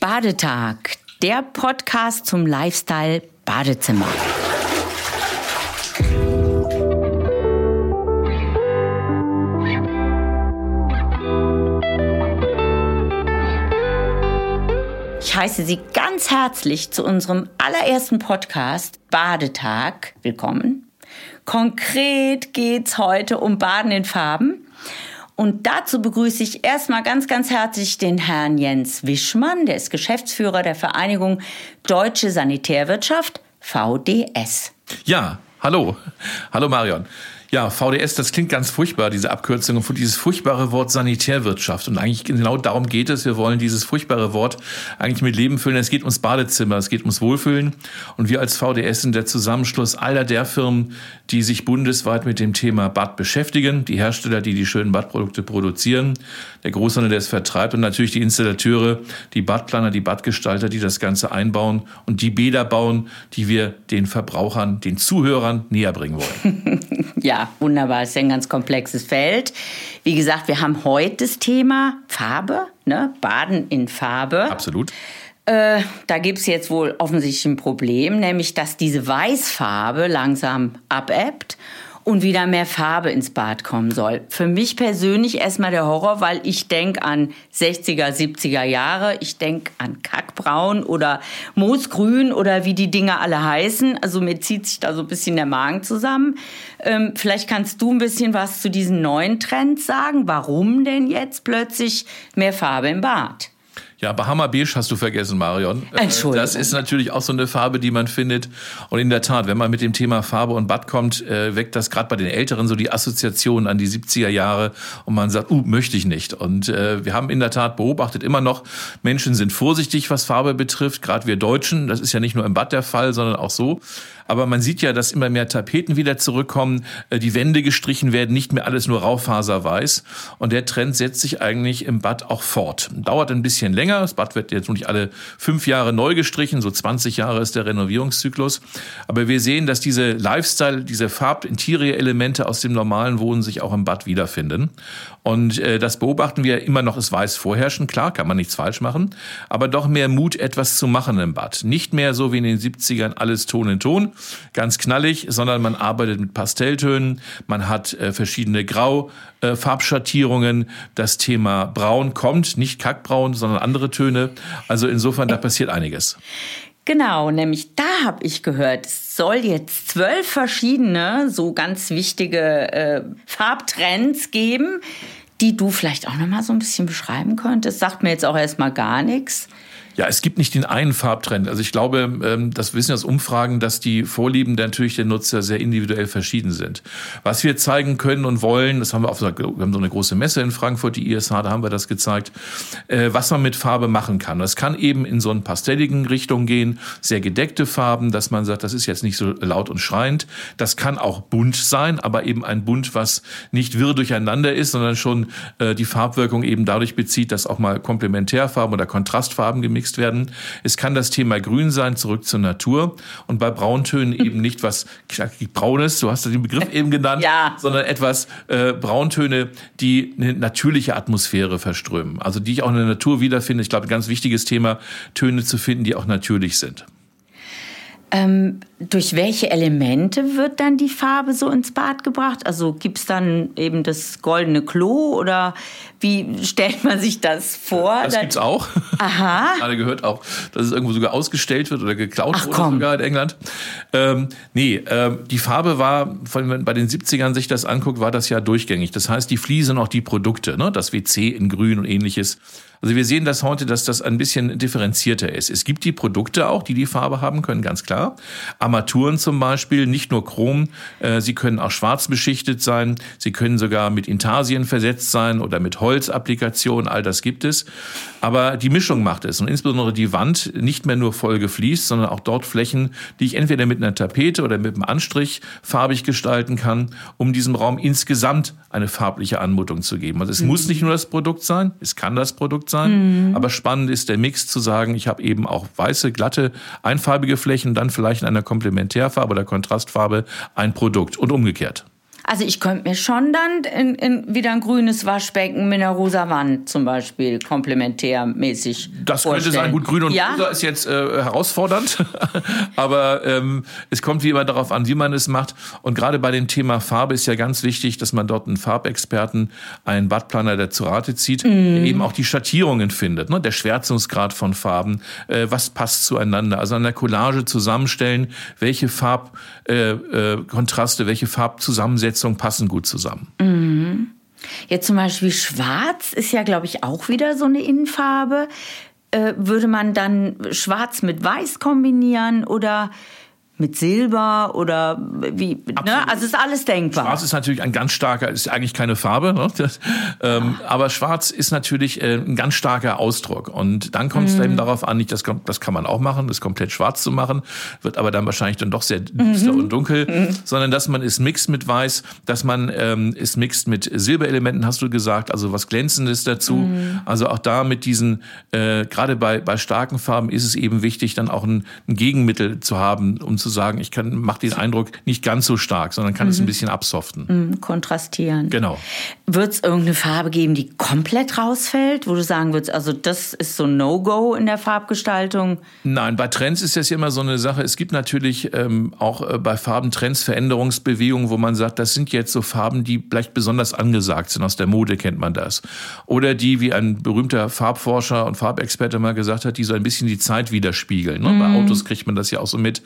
Badetag, der Podcast zum Lifestyle Badezimmer. Ich heiße Sie ganz herzlich zu unserem allerersten Podcast Badetag willkommen. Konkret geht's heute um Baden in Farben. Und dazu begrüße ich erstmal ganz, ganz herzlich den Herrn Jens Wischmann, der ist Geschäftsführer der Vereinigung Deutsche Sanitärwirtschaft, VDS. Ja, hallo. Hallo Marion. Ja, VDS, das klingt ganz furchtbar, diese Abkürzung für dieses furchtbare Wort Sanitärwirtschaft. Und eigentlich genau darum geht es. Wir wollen dieses furchtbare Wort eigentlich mit Leben füllen. Es geht ums Badezimmer, es geht ums Wohlfühlen. Und wir als VDS sind der Zusammenschluss aller der Firmen, die sich bundesweit mit dem Thema Bad beschäftigen. Die Hersteller, die die schönen Badprodukte produzieren. Der Großhandel, der es vertreibt. Und natürlich die Installateure, die Badplaner, die Badgestalter, die das Ganze einbauen. Und die Bäder bauen, die wir den Verbrauchern, den Zuhörern näher bringen wollen. ja, wunderbar. Das ist ja ein ganz komplexes Feld. Wie gesagt, wir haben heute das Thema Farbe, ne? Baden in Farbe. Absolut. Äh, da gibt es jetzt wohl offensichtlich ein Problem, nämlich dass diese Weißfarbe langsam abebbt und wieder mehr Farbe ins Bad kommen soll. Für mich persönlich erstmal der Horror, weil ich denke an 60er, 70er Jahre, ich denke an Kackbraun oder Moosgrün oder wie die Dinger alle heißen. Also mir zieht sich da so ein bisschen der Magen zusammen. Ähm, vielleicht kannst du ein bisschen was zu diesen neuen Trends sagen. Warum denn jetzt plötzlich mehr Farbe im Bad? Ja, Bahama Beige hast du vergessen, Marion. Äh, Entschuldigung. Das ist natürlich auch so eine Farbe, die man findet. Und in der Tat, wenn man mit dem Thema Farbe und Bad kommt, äh, weckt das gerade bei den Älteren so die Assoziation an die 70er Jahre und man sagt, uh, möchte ich nicht. Und äh, wir haben in der Tat beobachtet immer noch, Menschen sind vorsichtig, was Farbe betrifft, gerade wir Deutschen. Das ist ja nicht nur im Bad der Fall, sondern auch so. Aber man sieht ja, dass immer mehr Tapeten wieder zurückkommen, äh, die Wände gestrichen werden, nicht mehr alles nur Raufaserweiß. Und der Trend setzt sich eigentlich im Bad auch fort. Dauert ein bisschen länger. Das Bad wird jetzt nicht alle fünf Jahre neu gestrichen, so 20 Jahre ist der Renovierungszyklus. Aber wir sehen, dass diese Lifestyle, diese Farb-Interior-Elemente aus dem normalen Wohnen sich auch im Bad wiederfinden. Und äh, das beobachten wir immer noch, ist weiß vorherrschen. Klar, kann man nichts falsch machen. Aber doch mehr Mut, etwas zu machen im Bad. Nicht mehr so wie in den 70ern alles Ton in Ton, ganz knallig, sondern man arbeitet mit Pastelltönen. Man hat äh, verschiedene Grau-Farbschattierungen. Äh, das Thema Braun kommt, nicht Kackbraun, sondern andere Töne. Also insofern, da passiert einiges. Genau, nämlich da habe ich gehört, es soll jetzt zwölf verschiedene, so ganz wichtige äh, Farbtrends geben, die du vielleicht auch noch mal so ein bisschen beschreiben könntest. Sagt mir jetzt auch erstmal gar nichts. Ja, es gibt nicht den einen Farbtrend. Also ich glaube, ähm, das wissen wir aus Umfragen, dass die Vorlieben natürlich der Nutzer sehr individuell verschieden sind. Was wir zeigen können und wollen, das haben wir auf wir haben so eine große Messe in Frankfurt, die ISH, da haben wir das gezeigt, äh, was man mit Farbe machen kann. Das kann eben in so einen pastelligen Richtung gehen, sehr gedeckte Farben, dass man sagt, das ist jetzt nicht so laut und schreiend. Das kann auch bunt sein, aber eben ein Bunt, was nicht wirr durcheinander ist, sondern schon äh, die Farbwirkung eben dadurch bezieht, dass auch mal Komplementärfarben oder Kontrastfarben gemixt gemixt werden. Es kann das Thema Grün sein, zurück zur Natur. Und bei Brauntönen eben nicht was Braunes, du hast den Begriff eben genannt, ja. sondern etwas äh, Brauntöne, die eine natürliche Atmosphäre verströmen. Also die ich auch in der Natur wiederfinde. Ich glaube, ein ganz wichtiges Thema, Töne zu finden, die auch natürlich sind. Ähm, durch welche Elemente wird dann die Farbe so ins Bad gebracht? Also gibt es dann eben das goldene Klo oder wie stellt man sich das vor? Das gibt es auch. Aha. Gerade gehört auch, dass es irgendwo sogar ausgestellt wird oder geklaut Ach, wurde komm. sogar in England. Ähm, nee, ähm, die Farbe war, wenn man bei den 70ern sich das anguckt, war das ja durchgängig. Das heißt, die Fliesen auch die Produkte, ne? das WC in grün und ähnliches. Also wir sehen das heute, dass das ein bisschen differenzierter ist. Es gibt die Produkte auch, die die Farbe haben können, ganz klar. Armaturen zum Beispiel, nicht nur Chrom, äh, sie können auch schwarz beschichtet sein, sie können sogar mit Intarsien versetzt sein oder mit Holzapplikationen, all das gibt es. Aber die Mischung macht es und insbesondere die Wand nicht mehr nur voll gefliest, sondern auch dort Flächen, die ich entweder mit einer Tapete oder mit einem Anstrich farbig gestalten kann, um diesem Raum insgesamt eine farbliche Anmutung zu geben. Also es mhm. muss nicht nur das Produkt sein, es kann das Produkt sein, mhm. aber spannend ist der Mix zu sagen, ich habe eben auch weiße, glatte, einfarbige Flächen, dann vielleicht in einer Komplementärfarbe oder Kontrastfarbe ein Produkt und umgekehrt. Also ich könnte mir schon dann in, in wieder ein grünes Waschbecken mit einer rosa Wand zum Beispiel komplementärmäßig Das könnte sein. Gut, grün und ja? rosa ist jetzt äh, herausfordernd, aber ähm, es kommt wie immer darauf an, wie man es macht. Und gerade bei dem Thema Farbe ist ja ganz wichtig, dass man dort einen Farbexperten, einen Badplaner, der zu Rate zieht, mm. der eben auch die Schattierungen findet, ne? der Schwärzungsgrad von Farben, äh, was passt zueinander. Also an der Collage zusammenstellen, welche Farbkontraste, äh, äh, welche Farbzusammensetzung passen gut zusammen. Mhm. Jetzt zum Beispiel Schwarz ist ja, glaube ich, auch wieder so eine Innenfarbe. Äh, würde man dann Schwarz mit Weiß kombinieren oder mit Silber oder wie, ne? Also ist alles denkbar. Schwarz ist natürlich ein ganz starker, ist eigentlich keine Farbe, ne? das, ähm, ja. aber Schwarz ist natürlich äh, ein ganz starker Ausdruck. Und dann kommt es mhm. eben darauf an, nicht das, das kann man auch machen, das komplett schwarz zu machen, wird aber dann wahrscheinlich dann doch sehr düster mhm. und dunkel, mhm. sondern dass man es mixt mit Weiß, dass man ähm, es mixt mit Silberelementen, hast du gesagt, also was Glänzendes dazu. Mhm. Also auch da mit diesen, äh, gerade bei, bei starken Farben ist es eben wichtig, dann auch ein, ein Gegenmittel zu haben, um zu sagen, ich kann, mache den Eindruck nicht ganz so stark, sondern kann mhm. es ein bisschen absoften. Mhm, kontrastieren. Genau. Wird es irgendeine Farbe geben, die komplett rausfällt, wo du sagen würdest, also das ist so No-Go in der Farbgestaltung? Nein, bei Trends ist das ja immer so eine Sache. Es gibt natürlich ähm, auch äh, bei Farben Trends Veränderungsbewegungen, wo man sagt, das sind jetzt so Farben, die vielleicht besonders angesagt sind. Aus der Mode kennt man das. Oder die, wie ein berühmter Farbforscher und Farbexperte mal gesagt hat, die so ein bisschen die Zeit widerspiegeln. Ne? Mhm. Bei Autos kriegt man das ja auch so mit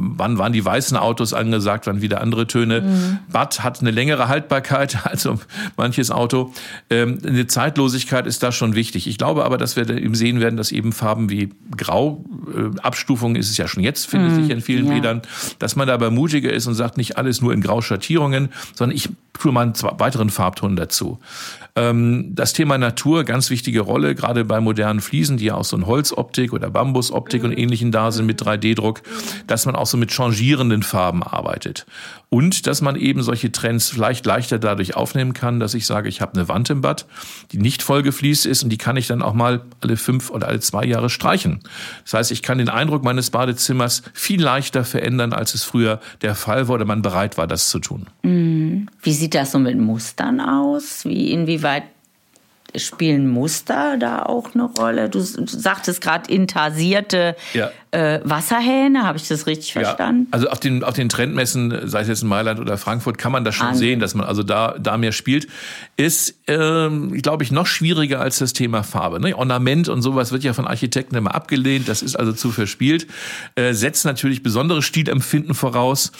wann waren die weißen Autos angesagt, wann wieder andere Töne. Mhm. Bad hat eine längere Haltbarkeit als manches Auto. Ähm, eine Zeitlosigkeit ist da schon wichtig. Ich glaube aber, dass wir eben sehen werden, dass eben Farben wie Grau, äh, Abstufung ist es ja schon jetzt, findet mhm. sich in vielen ja. Bädern, dass man dabei mutiger ist und sagt, nicht alles nur in Grauschattierungen, sondern ich tue mal einen weiteren Farbton dazu. Ähm, das Thema Natur, ganz wichtige Rolle, gerade bei modernen Fliesen, die ja auch so ein Holzoptik oder Bambusoptik und ähnlichen da sind mit 3D-Druck, dass man auch so mit changierenden Farben arbeitet. Und dass man eben solche Trends vielleicht leichter dadurch aufnehmen kann, dass ich sage, ich habe eine Wand im Bad, die nicht voll gefliest ist und die kann ich dann auch mal alle fünf oder alle zwei Jahre streichen. Das heißt, ich kann den Eindruck meines Badezimmers viel leichter verändern, als es früher der Fall war oder man bereit war, das zu tun. Mhm. Wie sieht das so mit Mustern aus? Wie inwieweit spielen Muster da auch eine Rolle? Du sagtest gerade intarsierte ja äh, Wasserhähne. Habe ich das richtig ja, verstanden? Also auf den, auf den Trendmessen, sei es jetzt in Mailand oder Frankfurt, kann man das schon An sehen, dass man also da, da mehr spielt. Ist, ähm, glaube ich, noch schwieriger als das Thema Farbe. Ne? Ornament und sowas wird ja von Architekten immer abgelehnt. Das ist also zu verspielt. Äh, setzt natürlich besonderes Stilempfinden voraus,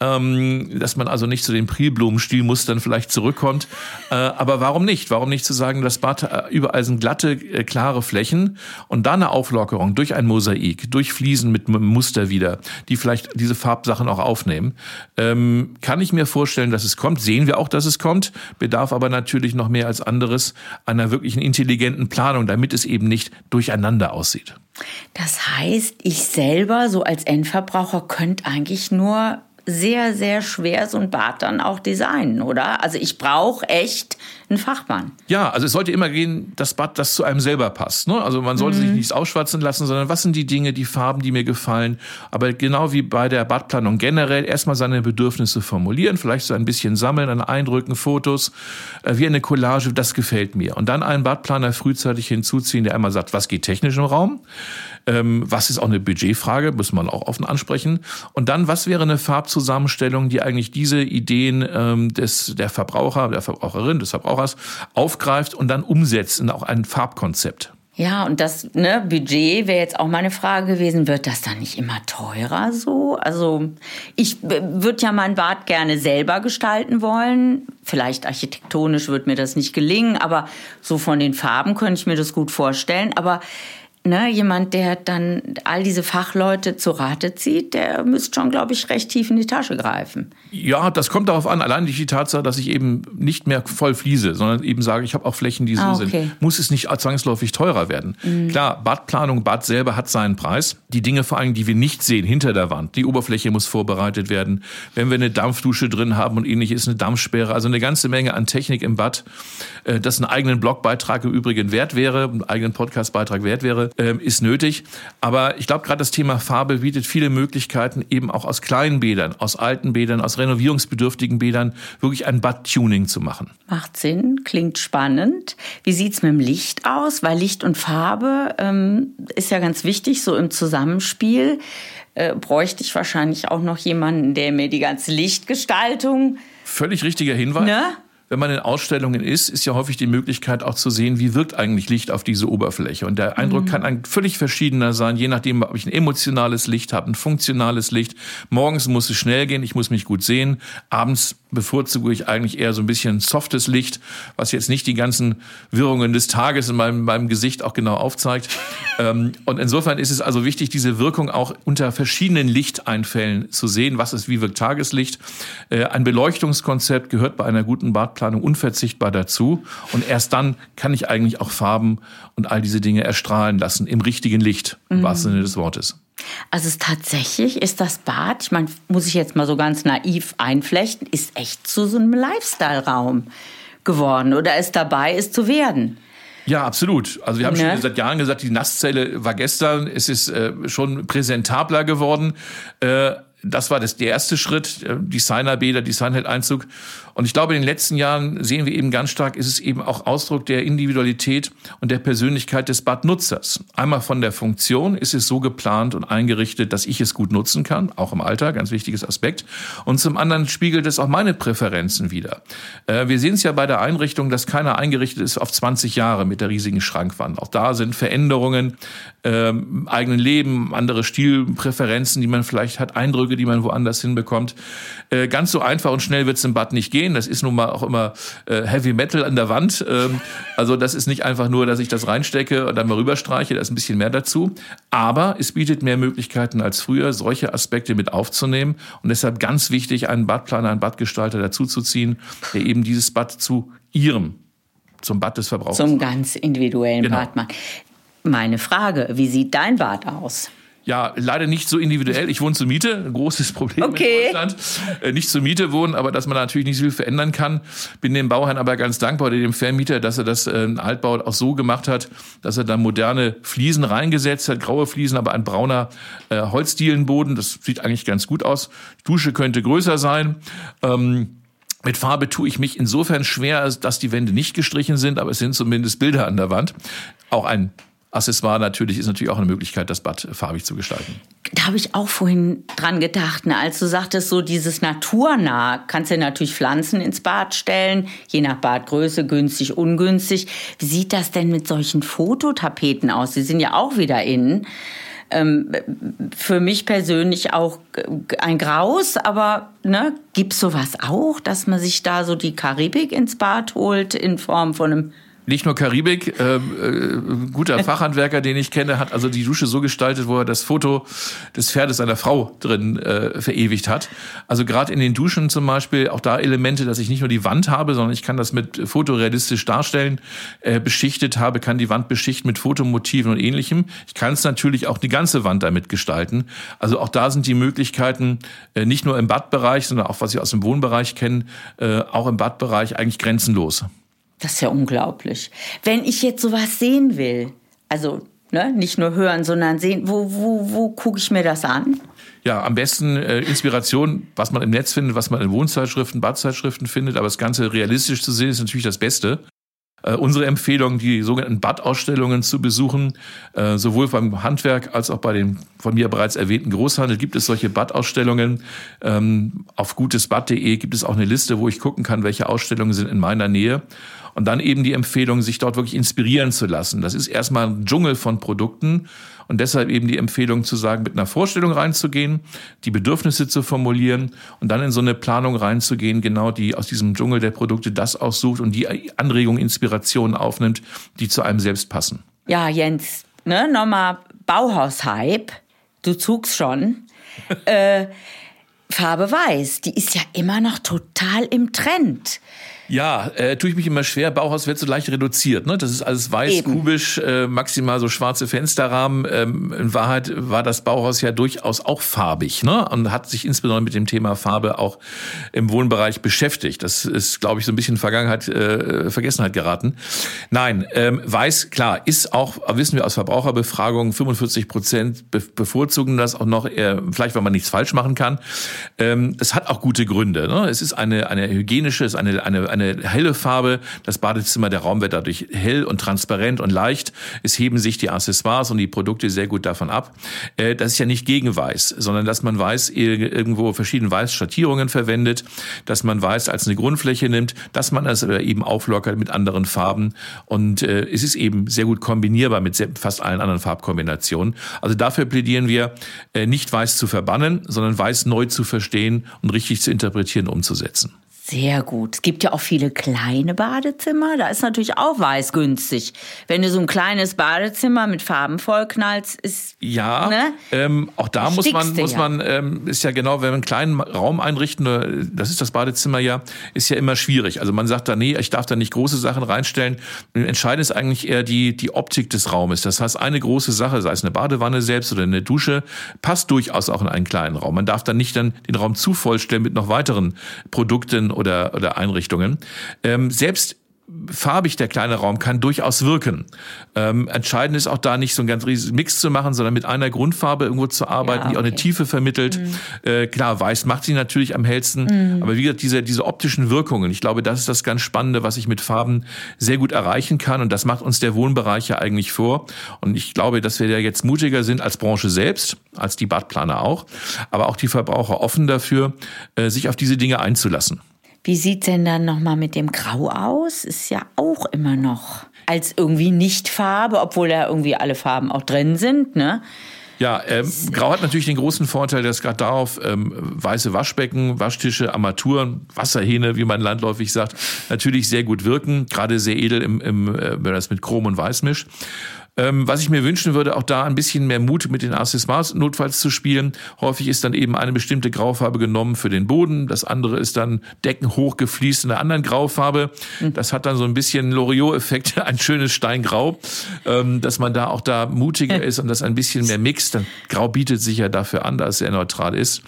ähm, dass man also nicht zu den Prilblumen-Stilmustern vielleicht zurückkommt. Äh, aber warum nicht? Warum nicht zu sagen, das Bad äh, überall sind glatte, äh, klare Flächen und da eine Auflockerung durch ein Mosaik, durch Fliesen mit Muster wieder, die vielleicht diese Farbsachen auch aufnehmen. Ähm, kann ich mir vorstellen, dass es kommt. Sehen wir auch, dass es kommt. Bedarf aber natürlich noch mehr als anderes einer wirklichen intelligenten Planung, damit es eben nicht durcheinander aussieht. Das heißt, ich selber so als Endverbraucher könnte eigentlich nur sehr, sehr schwer so ein Bad dann auch designen, oder? Also ich brauche echt einen Fachmann. Ja, also es sollte immer gehen, das Bad, das zu einem selber passt. Ne? Also man sollte mhm. sich nichts ausschwatzen lassen, sondern was sind die Dinge, die Farben, die mir gefallen. Aber genau wie bei der Badplanung generell erstmal seine Bedürfnisse formulieren, vielleicht so ein bisschen sammeln an Eindrücken, Fotos, äh, wie eine Collage, das gefällt mir. Und dann einen Badplaner frühzeitig hinzuziehen, der einmal sagt, was geht technisch im Raum, ähm, was ist auch eine Budgetfrage, muss man auch offen ansprechen. Und dann, was wäre eine Farbzusammenstellung, die eigentlich diese Ideen ähm, des, der Verbraucher, der Verbraucherin, des Verbrauchers aufgreift und dann umsetzt in auch ein Farbkonzept. Ja, und das ne, Budget wäre jetzt auch meine Frage gewesen, wird das dann nicht immer teurer so? Also ich würde ja mein Bad gerne selber gestalten wollen. Vielleicht architektonisch wird mir das nicht gelingen, aber so von den Farben könnte ich mir das gut vorstellen. Aber ne, jemand, der dann all diese Fachleute zu Rate zieht, der müsste schon, glaube ich, recht tief in die Tasche greifen. Ja, das kommt darauf an. Allein die Tatsache, dass ich eben nicht mehr voll fließe, sondern eben sage, ich habe auch Flächen, die so ah, okay. sind, muss es nicht zwangsläufig teurer werden. Mhm. Klar, Badplanung, Bad selber hat seinen Preis. Die Dinge vor allem, die wir nicht sehen, hinter der Wand. Die Oberfläche muss vorbereitet werden. Wenn wir eine Dampfdusche drin haben und ähnlich ist eine Dampfsperre, also eine ganze Menge an Technik im Bad, äh, das einen eigenen Blogbeitrag im Übrigen wert wäre, einen eigenen Podcastbeitrag wert wäre. Ähm, ist nötig. Aber ich glaube, gerade das Thema Farbe bietet viele Möglichkeiten, eben auch aus kleinen Bädern, aus alten Bädern, aus renovierungsbedürftigen Bädern wirklich ein Bad-Tuning zu machen. Macht Sinn, klingt spannend. Wie sieht's mit dem Licht aus? Weil Licht und Farbe ähm, ist ja ganz wichtig, so im Zusammenspiel. Äh, bräuchte ich wahrscheinlich auch noch jemanden, der mir die ganze Lichtgestaltung. Völlig richtiger Hinweis. Ne? Wenn man in Ausstellungen ist, ist ja häufig die Möglichkeit auch zu sehen, wie wirkt eigentlich Licht auf diese Oberfläche. Und der Eindruck mhm. kann ein völlig verschiedener sein, je nachdem, ob ich ein emotionales Licht habe, ein funktionales Licht. Morgens muss es schnell gehen, ich muss mich gut sehen. Abends bevorzuge ich eigentlich eher so ein bisschen softes Licht, was jetzt nicht die ganzen Wirrungen des Tages in meinem, meinem Gesicht auch genau aufzeigt. ähm, und insofern ist es also wichtig, diese Wirkung auch unter verschiedenen Lichteinfällen zu sehen. Was ist, wie wirkt Tageslicht? Äh, ein Beleuchtungskonzept gehört bei einer guten Bad Farbplanung unverzichtbar dazu. Und erst dann kann ich eigentlich auch Farben und all diese Dinge erstrahlen lassen im richtigen Licht, im mhm. wahrsten Sinne des Wortes. Also tatsächlich ist das Bad, ich meine, muss ich jetzt mal so ganz naiv einflechten, ist echt zu so einem Lifestyle-Raum geworden oder ist dabei, es zu werden. Ja, absolut. Also wir haben ne? schon seit Jahren gesagt, die Nasszelle war gestern, es ist äh, schon präsentabler geworden. Äh, das war das, der erste Schritt, äh, Designerbäder, Designhead-Einzug. Und ich glaube, in den letzten Jahren sehen wir eben ganz stark, ist es eben auch Ausdruck der Individualität und der Persönlichkeit des Badnutzers. Einmal von der Funktion ist es so geplant und eingerichtet, dass ich es gut nutzen kann, auch im Alter, ganz wichtiges Aspekt. Und zum anderen spiegelt es auch meine Präferenzen wider. Äh, wir sehen es ja bei der Einrichtung, dass keiner eingerichtet ist auf 20 Jahre mit der riesigen Schrankwand. Auch da sind Veränderungen, ähm, eigenen Leben, andere Stilpräferenzen, die man vielleicht hat, Eindrücke, die man woanders hinbekommt. Äh, ganz so einfach und schnell wird es im Bad nicht gehen. Das ist nun mal auch immer äh, Heavy Metal an der Wand. Ähm, also das ist nicht einfach nur, dass ich das reinstecke und dann mal rüberstreiche. Da ist ein bisschen mehr dazu. Aber es bietet mehr Möglichkeiten als früher, solche Aspekte mit aufzunehmen. Und deshalb ganz wichtig, einen Badplaner, einen Badgestalter dazuzuziehen, der eben dieses Bad zu ihrem zum Bad des Verbrauchers. Zum ganz individuellen genau. Bad macht. Meine Frage, wie sieht dein Bad aus? Ja, leider nicht so individuell. Ich wohne zur Miete, ein großes Problem okay. in Deutschland. Äh, nicht zur Miete wohnen, aber dass man natürlich nicht so viel verändern kann. Bin dem Bauherrn aber ganz dankbar, dem Vermieter, dass er das äh, Altbau auch so gemacht hat, dass er da moderne Fliesen reingesetzt hat, graue Fliesen, aber ein brauner äh, Holzdielenboden. Das sieht eigentlich ganz gut aus. Die Dusche könnte größer sein. Ähm, mit Farbe tue ich mich insofern schwer, dass die Wände nicht gestrichen sind, aber es sind zumindest Bilder an der Wand. Auch ein Accessoire natürlich ist natürlich auch eine Möglichkeit, das Bad farbig zu gestalten. Da habe ich auch vorhin dran gedacht, ne? als du sagtest, so dieses naturnah, kannst du natürlich Pflanzen ins Bad stellen, je nach Badgröße, günstig, ungünstig. Wie sieht das denn mit solchen Fototapeten aus? Die sind ja auch wieder innen. Ähm, für mich persönlich auch ein Graus, aber ne, gibt es sowas auch, dass man sich da so die Karibik ins Bad holt in Form von einem nicht nur Karibik, äh, äh, guter Fachhandwerker, den ich kenne, hat also die Dusche so gestaltet, wo er das Foto des Pferdes seiner Frau drin äh, verewigt hat. Also gerade in den Duschen zum Beispiel, auch da Elemente, dass ich nicht nur die Wand habe, sondern ich kann das mit fotorealistisch darstellen, äh, beschichtet habe, kann die Wand beschichten mit Fotomotiven und ähnlichem. Ich kann es natürlich auch die ganze Wand damit gestalten. Also auch da sind die Möglichkeiten, äh, nicht nur im Badbereich, sondern auch was ich aus dem Wohnbereich kenne, äh, auch im Badbereich eigentlich grenzenlos. Das ist ja unglaublich. Wenn ich jetzt sowas sehen will, also ne, nicht nur hören, sondern sehen, wo, wo, wo gucke ich mir das an? Ja, am besten äh, Inspiration, was man im Netz findet, was man in Wohnzeitschriften, Badzeitschriften findet, aber das Ganze realistisch zu sehen, ist natürlich das Beste. Äh, unsere Empfehlung, die sogenannten Badausstellungen zu besuchen, äh, sowohl beim Handwerk als auch bei dem von mir bereits erwähnten Großhandel gibt es solche Badausstellungen. Ähm, auf gutesbad.de gibt es auch eine Liste, wo ich gucken kann, welche Ausstellungen sind in meiner Nähe. Und dann eben die Empfehlung, sich dort wirklich inspirieren zu lassen. Das ist erstmal ein Dschungel von Produkten und deshalb eben die Empfehlung zu sagen, mit einer Vorstellung reinzugehen, die Bedürfnisse zu formulieren und dann in so eine Planung reinzugehen, genau die aus diesem Dschungel der Produkte das aussucht und die Anregung, Inspiration aufnimmt, die zu einem selbst passen. Ja, Jens, ne, nochmal Bauhaus-Hype. Du zugst schon. äh, Farbe Weiß, die ist ja immer noch total im Trend. Ja, äh, tue ich mich immer schwer. Bauhaus wird so leicht reduziert. Ne? Das ist alles weiß, Eben. kubisch, äh, maximal so schwarze Fensterrahmen. Ähm, in Wahrheit war das Bauhaus ja durchaus auch farbig ne? und hat sich insbesondere mit dem Thema Farbe auch im Wohnbereich beschäftigt. Das ist, glaube ich, so ein bisschen Vergangenheit, äh, Vergessenheit geraten. Nein, ähm, weiß, klar, ist auch, wissen wir aus Verbraucherbefragungen, 45 Prozent bevorzugen das auch noch, eher, vielleicht weil man nichts falsch machen kann. Ähm, das hat auch gute Gründe. Ne? Es ist eine, eine hygienische, es ist eine, eine eine helle Farbe. Das Badezimmer, der Raum wird dadurch hell und transparent und leicht. Es heben sich die Accessoires und die Produkte sehr gut davon ab. Äh, das ist ja nicht gegen Weiß, sondern dass man Weiß irgendwo verschiedene Weißschattierungen verwendet, dass man Weiß als eine Grundfläche nimmt, dass man es eben auflockert mit anderen Farben. Und äh, es ist eben sehr gut kombinierbar mit fast allen anderen Farbkombinationen. Also dafür plädieren wir, äh, nicht Weiß zu verbannen, sondern Weiß neu zu verstehen und richtig zu interpretieren, umzusetzen. Sehr gut. Es gibt ja auch viele kleine Badezimmer. Da ist natürlich auch weiß günstig. Wenn du so ein kleines Badezimmer mit Farben vollknallst, ist ja. Ne? Ähm, auch da muss man muss ja. man ähm, ist ja genau, wenn wir einen kleinen Raum einrichten, äh, das ist das Badezimmer ja, ist ja immer schwierig. Also man sagt da nee, ich darf da nicht große Sachen reinstellen. Entscheidend ist eigentlich eher die die Optik des Raumes. Das heißt, eine große Sache, sei es eine Badewanne selbst oder eine Dusche, passt durchaus auch in einen kleinen Raum. Man darf dann nicht dann den Raum zu vollstellen mit noch weiteren Produkten oder, oder Einrichtungen. Ähm, selbst farbig der kleine Raum kann durchaus wirken. Ähm, entscheidend ist auch da nicht so einen ganz riesigen Mix zu machen, sondern mit einer Grundfarbe irgendwo zu arbeiten, ja, okay. die auch eine Tiefe vermittelt. Mhm. Äh, klar, weiß macht sie natürlich am hellsten, mhm. aber wie gesagt, diese, diese optischen Wirkungen, ich glaube, das ist das ganz Spannende, was ich mit Farben sehr gut erreichen kann und das macht uns der Wohnbereich ja eigentlich vor. Und ich glaube, dass wir ja jetzt mutiger sind als Branche selbst, als die Badplaner auch, aber auch die Verbraucher offen dafür, äh, sich auf diese Dinge einzulassen. Wie sieht denn dann nochmal mit dem Grau aus? Ist ja auch immer noch als irgendwie Nicht-Farbe, obwohl da irgendwie alle Farben auch drin sind, ne? Ja, ähm, Grau hat natürlich den großen Vorteil, dass gerade darauf ähm, weiße Waschbecken, Waschtische, Armaturen, Wasserhähne, wie man landläufig sagt, natürlich sehr gut wirken. Gerade sehr edel, im, im, äh, wenn man das mit Chrom und Weiß mischt. Ähm, was ich mir wünschen würde, auch da ein bisschen mehr Mut mit den Accessoires notfalls zu spielen. Häufig ist dann eben eine bestimmte Graufarbe genommen für den Boden. Das andere ist dann Decken hochgefliest in einer anderen Graufarbe. Hm. Das hat dann so ein bisschen Loriot-Effekt, ein schönes Steingrau, ähm, dass man da auch da mutiger ist und das ein bisschen mehr mixt. Dann Grau bietet sich ja dafür an, dass es sehr neutral ist.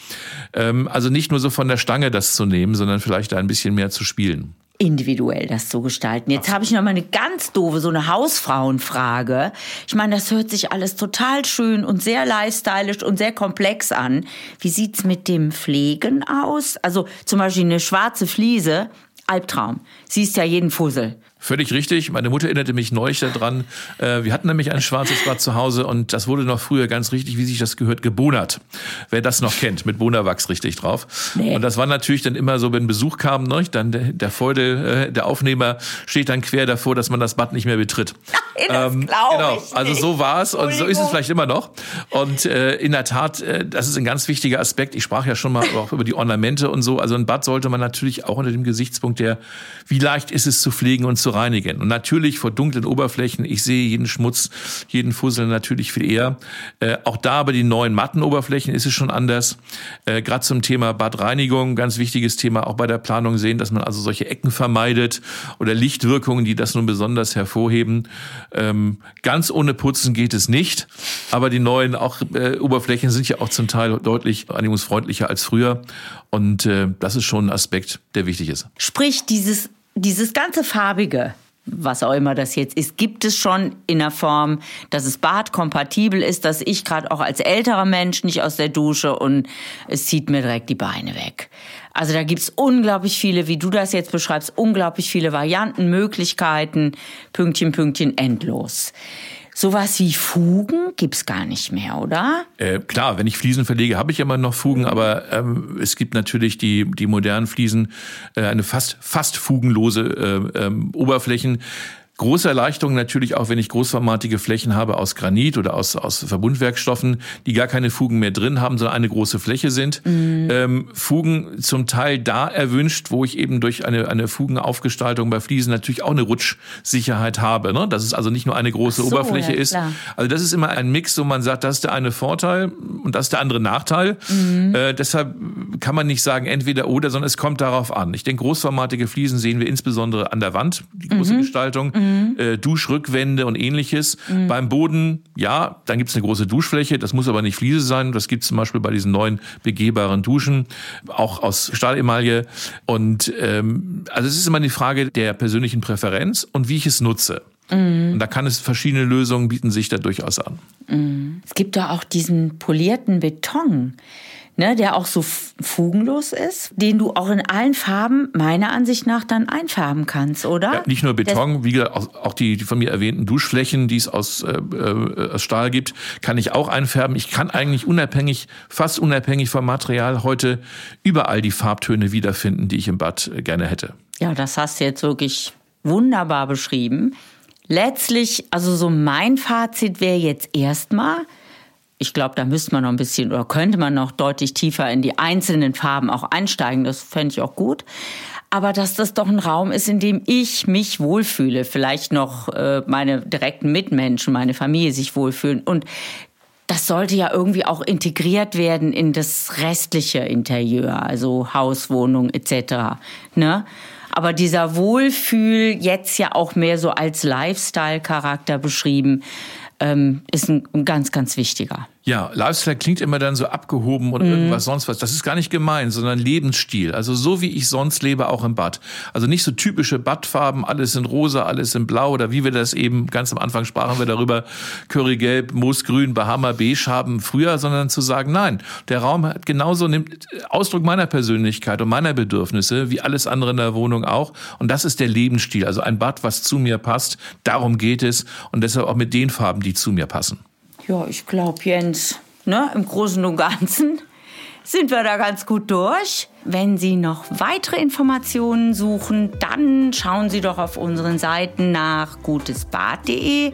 Ähm, also nicht nur so von der Stange das zu nehmen, sondern vielleicht da ein bisschen mehr zu spielen individuell das zu gestalten. Jetzt habe ich noch mal eine ganz doofe, so eine Hausfrauenfrage. Ich meine, das hört sich alles total schön und sehr lifestylisch und sehr komplex an. Wie sieht's mit dem Pflegen aus? Also zum Beispiel eine schwarze Fliese, Albtraum. Siehst ja jeden Fussel. Völlig richtig. Meine Mutter erinnerte mich neulich daran. Äh, wir hatten nämlich ein schwarzes Bad zu Hause und das wurde noch früher ganz richtig, wie sich das gehört, gebonert. Wer das noch kennt, mit Bonawachs richtig drauf. Nee. Und das war natürlich dann immer so, wenn Besuch kam, ne, dann der, der Feudel, äh, der Aufnehmer steht dann quer davor, dass man das Bad nicht mehr betritt. Nein, das ähm, genau. Also so war es und so ist es vielleicht immer noch. Und äh, in der Tat, äh, das ist ein ganz wichtiger Aspekt. Ich sprach ja schon mal auch über die Ornamente und so. Also ein Bad sollte man natürlich auch unter dem Gesichtspunkt der, wie leicht ist es zu pflegen und zu zu reinigen. Und natürlich vor dunklen Oberflächen, ich sehe jeden Schmutz, jeden Fussel natürlich viel eher. Äh, auch da bei den neuen matten Oberflächen ist es schon anders. Äh, Gerade zum Thema Badreinigung, ganz wichtiges Thema auch bei der Planung sehen, dass man also solche Ecken vermeidet oder Lichtwirkungen, die das nun besonders hervorheben. Ähm, ganz ohne Putzen geht es nicht, aber die neuen auch, äh, Oberflächen sind ja auch zum Teil deutlich reinigungsfreundlicher als früher. Und äh, das ist schon ein Aspekt, der wichtig ist. Sprich, dieses dieses ganze farbige, was auch immer das jetzt ist, gibt es schon in der Form, dass es badkompatibel ist, dass ich gerade auch als älterer Mensch nicht aus der Dusche und es zieht mir direkt die Beine weg. Also da gibt's unglaublich viele, wie du das jetzt beschreibst, unglaublich viele Varianten, Möglichkeiten, Pünktchen, Pünktchen, endlos. Sowas wie Fugen gibt's gar nicht mehr, oder? Äh, klar, wenn ich Fliesen verlege, habe ich immer noch Fugen, aber ähm, es gibt natürlich die, die modernen Fliesen, äh, eine fast, fast fugenlose äh, ähm, Oberflächen. Große Erleichterung natürlich auch, wenn ich großformatige Flächen habe aus Granit oder aus, aus Verbundwerkstoffen, die gar keine Fugen mehr drin haben, sondern eine große Fläche sind. Mhm. Ähm, Fugen zum Teil da erwünscht, wo ich eben durch eine, eine Fugenaufgestaltung bei Fliesen natürlich auch eine Rutschsicherheit habe. Ne? Dass es also nicht nur eine große so, Oberfläche ja, ist. Also das ist immer ein Mix, wo man sagt, das ist der eine Vorteil und das ist der andere Nachteil. Mhm. Äh, deshalb kann man nicht sagen entweder oder, sondern es kommt darauf an. Ich denke, großformatige Fliesen sehen wir insbesondere an der Wand, die große mhm. Gestaltung, mhm. Äh, Duschrückwände und ähnliches. Mhm. Beim Boden, ja, dann gibt es eine große Duschfläche, das muss aber nicht Fliese sein. Das gibt es zum Beispiel bei diesen neuen begehbaren Duschen, auch aus Stahlemaille. Und ähm, also es ist immer die Frage der persönlichen Präferenz und wie ich es nutze. Mhm. Und da kann es verschiedene Lösungen bieten sich da durchaus an. Mhm. Es gibt da auch diesen polierten Beton ne, der auch so fugenlos ist, den du auch in allen Farben meiner Ansicht nach dann einfärben kannst, oder? Ja, nicht nur Beton, wie gesagt, auch die, die von mir erwähnten Duschflächen, die es aus, äh, äh, aus Stahl gibt, kann ich auch einfärben. Ich kann eigentlich unabhängig, fast unabhängig vom Material heute überall die Farbtöne wiederfinden, die ich im Bad äh, gerne hätte. Ja, das hast du jetzt wirklich wunderbar beschrieben. Letztlich, also so mein Fazit wäre jetzt erstmal, ich glaube, da müsste man noch ein bisschen oder könnte man noch deutlich tiefer in die einzelnen Farben auch einsteigen. Das fände ich auch gut. Aber dass das doch ein Raum ist, in dem ich mich wohlfühle, vielleicht noch äh, meine direkten Mitmenschen, meine Familie sich wohlfühlen. Und das sollte ja irgendwie auch integriert werden in das restliche Interieur, also Haus, Wohnung etc. Ne? Aber dieser Wohlfühl, jetzt ja auch mehr so als Lifestyle-Charakter beschrieben, ähm, ist ein, ein ganz, ganz wichtiger. Ja, Lifestyle klingt immer dann so abgehoben oder mhm. irgendwas sonst was. Das ist gar nicht gemein, sondern Lebensstil. Also so wie ich sonst lebe, auch im Bad. Also nicht so typische Badfarben, alles in rosa, alles in blau oder wie wir das eben ganz am Anfang sprachen wir darüber, Currygelb, Moosgrün, Bahama Beige haben früher, sondern zu sagen, nein, der Raum hat genauso nimmt Ausdruck meiner Persönlichkeit und meiner Bedürfnisse, wie alles andere in der Wohnung auch. Und das ist der Lebensstil. Also ein Bad, was zu mir passt. Darum geht es. Und deshalb auch mit den Farben, die zu mir passen. Ja, ich glaube, Jens, ne, im Großen und Ganzen sind wir da ganz gut durch. Wenn Sie noch weitere Informationen suchen, dann schauen Sie doch auf unseren Seiten nach gutesbad.de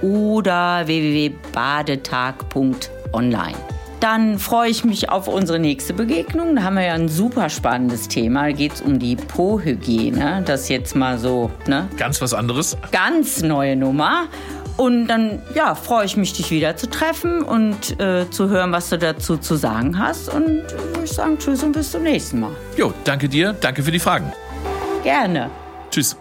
oder www.badetag.online. Dann freue ich mich auf unsere nächste Begegnung. Da haben wir ja ein super spannendes Thema. Da geht es um die Po-Hygiene. Das jetzt mal so, ne? Ganz was anderes. Ganz neue Nummer. Und dann ja, freue ich mich, dich wieder zu treffen und äh, zu hören, was du dazu zu sagen hast. Und äh, würde ich sagen, tschüss und bis zum nächsten Mal. Jo, danke dir. Danke für die Fragen. Gerne. Tschüss.